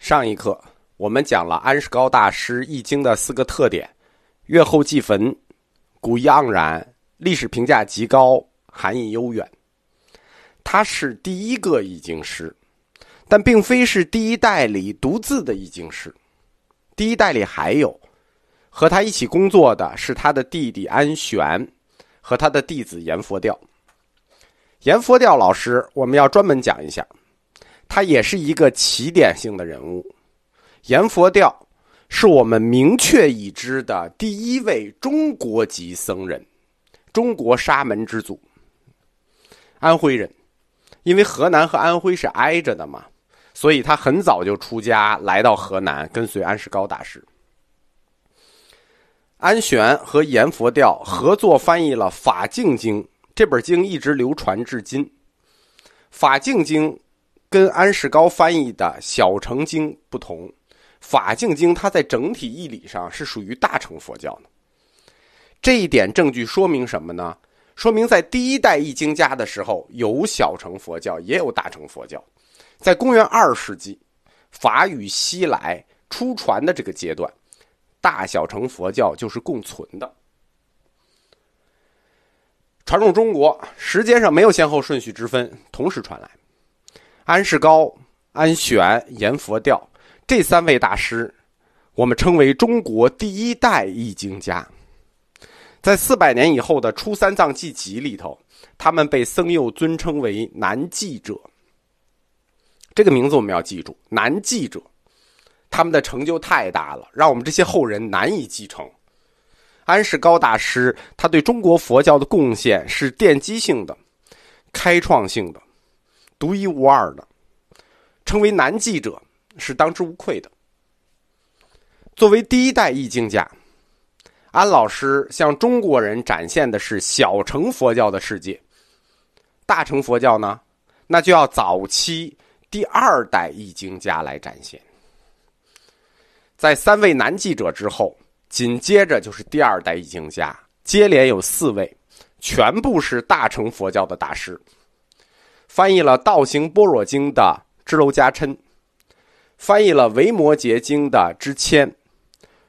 上一课我们讲了安世高大师《易经》的四个特点：月后祭坟、古意盎然、历史评价极高、含义悠远。他是第一个易经师，但并非是第一代里独自的易经师。第一代里还有和他一起工作的是他的弟弟安玄和他的弟子阎佛调。阎佛调老师，我们要专门讲一下。他也是一个起点性的人物，阎佛调是我们明确已知的第一位中国籍僧人，中国沙门之祖，安徽人，因为河南和安徽是挨着的嘛，所以他很早就出家来到河南，跟随安世高大师。安玄和阎佛调合作翻译了《法净经》这本经，一直流传至今，《法净经》。跟安世高翻译的《小乘经》不同，《法镜经》它在整体义理上是属于大乘佛教的。这一点证据说明什么呢？说明在第一代译经家的时候，有小乘佛教，也有大乘佛教。在公元二世纪，法语西来出传的这个阶段，大小乘佛教就是共存的。传入中国，时间上没有先后顺序之分，同时传来。安世高、安玄、阎佛调这三位大师，我们称为中国第一代易经家。在四百年以后的《初三藏记集》里头，他们被僧佑尊称为南记者。这个名字我们要记住，南记者，他们的成就太大了，让我们这些后人难以继承。安世高大师他对中国佛教的贡献是奠基性的、开创性的。独一无二的，称为男记者是当之无愧的。作为第一代易经家，安老师向中国人展现的是小乘佛教的世界。大乘佛教呢，那就要早期第二代易经家来展现。在三位男记者之后，紧接着就是第二代易经家，接连有四位，全部是大乘佛教的大师。翻译了《道行般若经》的支娄迦琛，翻译了《维摩诘经》的支谦，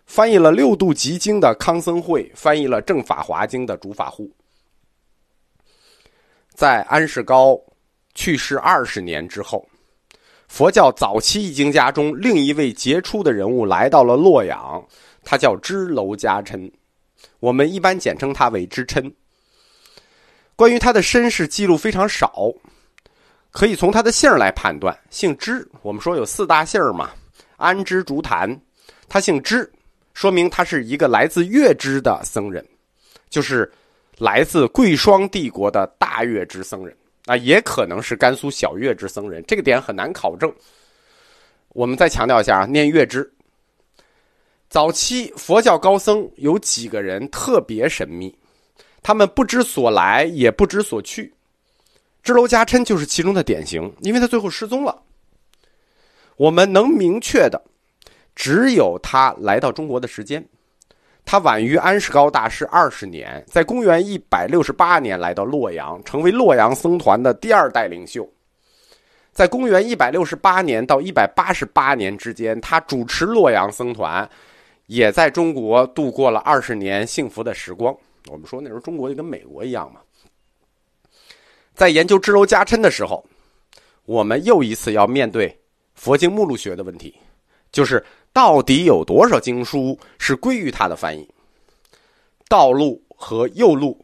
翻译了《六度集经》的康僧会，翻译了《正法华经》的竺法护。在安世高去世二十年之后，佛教早期译经家中另一位杰出的人物来到了洛阳，他叫支娄迦琛，我们一般简称他为支琛。关于他的身世记录非常少。可以从他的姓来判断，姓支。我们说有四大姓嘛，安支竹坛，他姓支，说明他是一个来自月支的僧人，就是来自贵霜帝国的大月支僧人啊，也可能是甘肃小月支僧人，这个点很难考证。我们再强调一下啊，念月支。早期佛教高僧有几个人特别神秘，他们不知所来，也不知所去。支娄迦琛就是其中的典型，因为他最后失踪了。我们能明确的，只有他来到中国的时间，他晚于安世高大师二十年，在公元一百六十八年来到洛阳，成为洛阳僧团的第二代领袖。在公元一百六十八年到一百八十八年之间，他主持洛阳僧团，也在中国度过了二十年幸福的时光。我们说那时候中国就跟美国一样嘛。在研究支娄迦琛的时候，我们又一次要面对佛经目录学的问题，就是到底有多少经书是归于他的翻译？道路和右路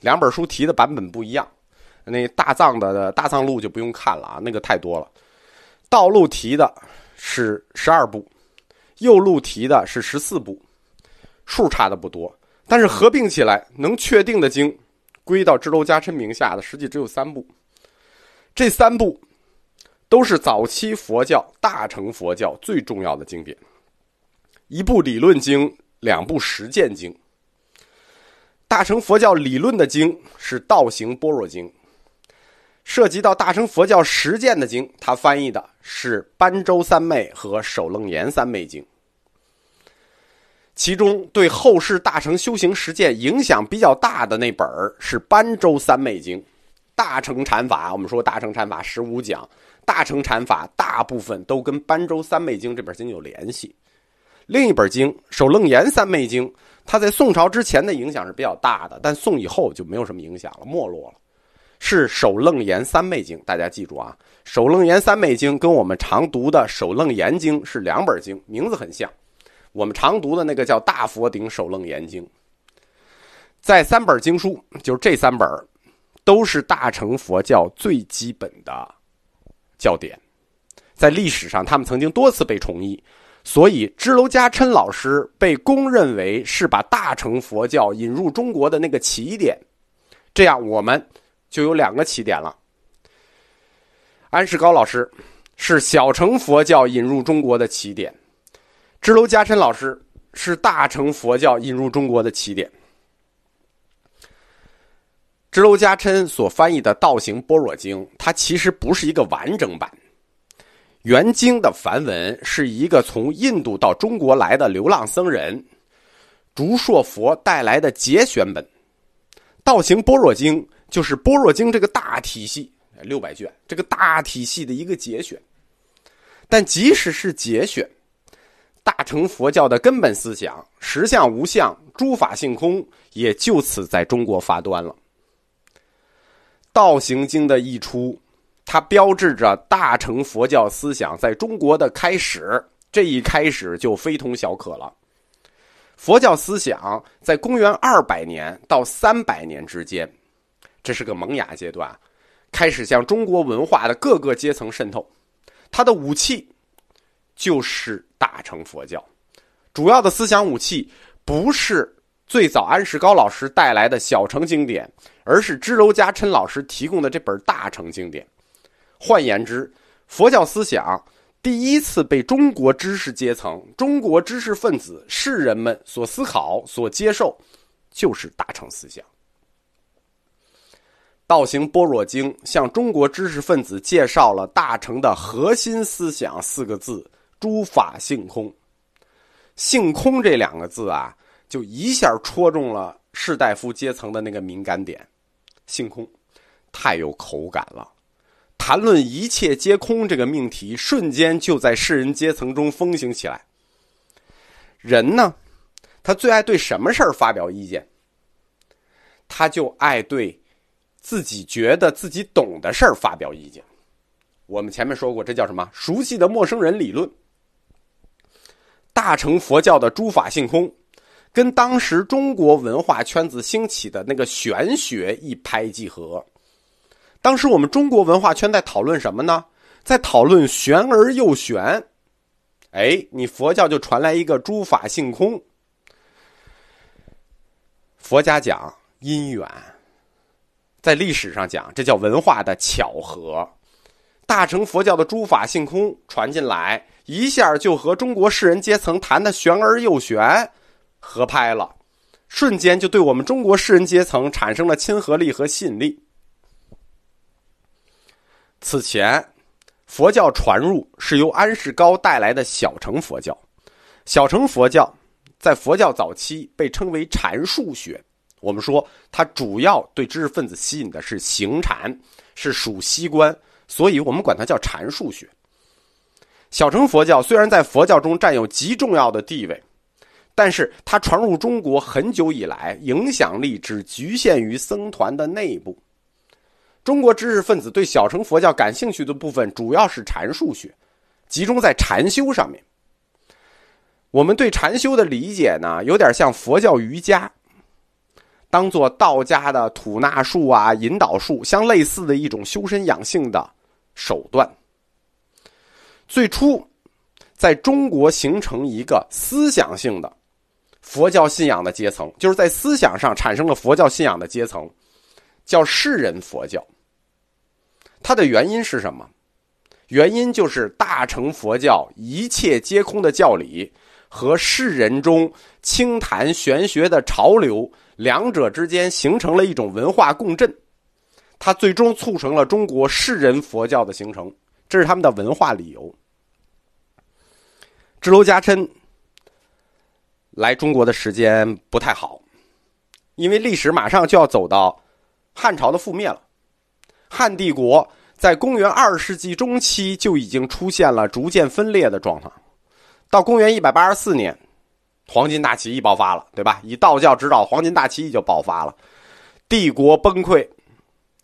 两本书提的版本不一样。那大藏的大藏录就不用看了啊，那个太多了。道路提的是十二部，右路提的是十四部，数差的不多，但是合并起来能确定的经。归到支娄迦琛名下的，实际只有三部。这三部都是早期佛教大乘佛教最重要的经典，一部理论经，两部实践经。大乘佛教理论的经是《道行般若经》，涉及到大乘佛教实践的经，他翻译的是《般舟三昧》和《首楞严三昧经》。其中对后世大乘修行实践影响比较大的那本是《般舟三昧经》，大乘禅法。我们说大乘禅法十五讲，大乘禅法大部分都跟《般州三昧经》这本经有联系。另一本经《首楞严三昧经》，它在宋朝之前的影响是比较大的，但宋以后就没有什么影响了，没落了。是《首楞严三昧经》，大家记住啊，《首楞严三昧经》跟我们常读的《首楞严经》是两本经，名字很像。我们常读的那个叫《大佛顶首楞严经》。在三本经书，就是这三本，都是大乘佛教最基本的教典，在历史上他们曾经多次被重译，所以支娄迦琛老师被公认为是把大乘佛教引入中国的那个起点。这样，我们就有两个起点了。安世高老师是小乘佛教引入中国的起点，支娄迦琛老师是大乘佛教引入中国的起点。支娄迦琛所翻译的《道行般若经》，它其实不是一个完整版。原经的梵文是一个从印度到中国来的流浪僧人竺硕佛带来的节选本，《道行般若经》就是般若经这个大体系六百卷这个大体系的一个节选。但即使是节选，大乘佛教的根本思想“实相无相，诸法性空”也就此在中国发端了。道行经的译出，它标志着大乘佛教思想在中国的开始。这一开始就非同小可了。佛教思想在公元二百年到三百年之间，这是个萌芽阶段，开始向中国文化的各个阶层渗透。它的武器就是大乘佛教，主要的思想武器不是。最早安世高老师带来的小乘经典，而是支娄迦琛老师提供的这本大乘经典。换言之，佛教思想第一次被中国知识阶层、中国知识分子、士人们所思考、所接受，就是大乘思想。《道行般若经》向中国知识分子介绍了大乘的核心思想四个字：诸法性空。性空这两个字啊。就一下戳中了士大夫阶层的那个敏感点，性空，太有口感了。谈论一切皆空这个命题，瞬间就在士人阶层中风行起来。人呢，他最爱对什么事儿发表意见？他就爱对自己觉得自己懂的事儿发表意见。我们前面说过，这叫什么？熟悉的陌生人理论。大乘佛教的诸法性空。跟当时中国文化圈子兴起的那个玄学一拍即合。当时我们中国文化圈在讨论什么呢？在讨论玄而又玄。哎，你佛教就传来一个诸法性空。佛家讲因缘，在历史上讲这叫文化的巧合。大乘佛教的诸法性空传进来，一下就和中国士人阶层谈的玄而又玄。合拍了，瞬间就对我们中国士人阶层产生了亲和力和吸引力。此前，佛教传入是由安世高带来的小乘佛教。小乘佛教在佛教早期被称为禅术学。我们说它主要对知识分子吸引的是行禅，是属息观，所以我们管它叫禅术学。小乘佛教虽然在佛教中占有极重要的地位。但是它传入中国很久以来，影响力只局限于僧团的内部。中国知识分子对小乘佛教感兴趣的部分，主要是禅术学，集中在禅修上面。我们对禅修的理解呢，有点像佛教瑜伽，当做道家的吐纳术啊、引导术相类似的一种修身养性的手段。最初，在中国形成一个思想性的。佛教信仰的阶层，就是在思想上产生了佛教信仰的阶层，叫世人佛教。它的原因是什么？原因就是大乘佛教一切皆空的教理和世人中清谈玄学的潮流，两者之间形成了一种文化共振，它最终促成了中国世人佛教的形成。这是他们的文化理由。支娄迦琛。来中国的时间不太好，因为历史马上就要走到汉朝的覆灭了。汉帝国在公元二世纪中期就已经出现了逐渐分裂的状况。到公元一百八十四年，黄巾大起义爆发了，对吧？以道教指导，黄巾大起义就爆发了，帝国崩溃。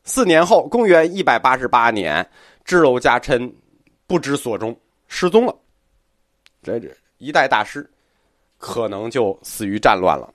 四年后，公元一百八十八年，支娄迦琛不知所终，失踪了。这一代大师，可能就死于战乱了。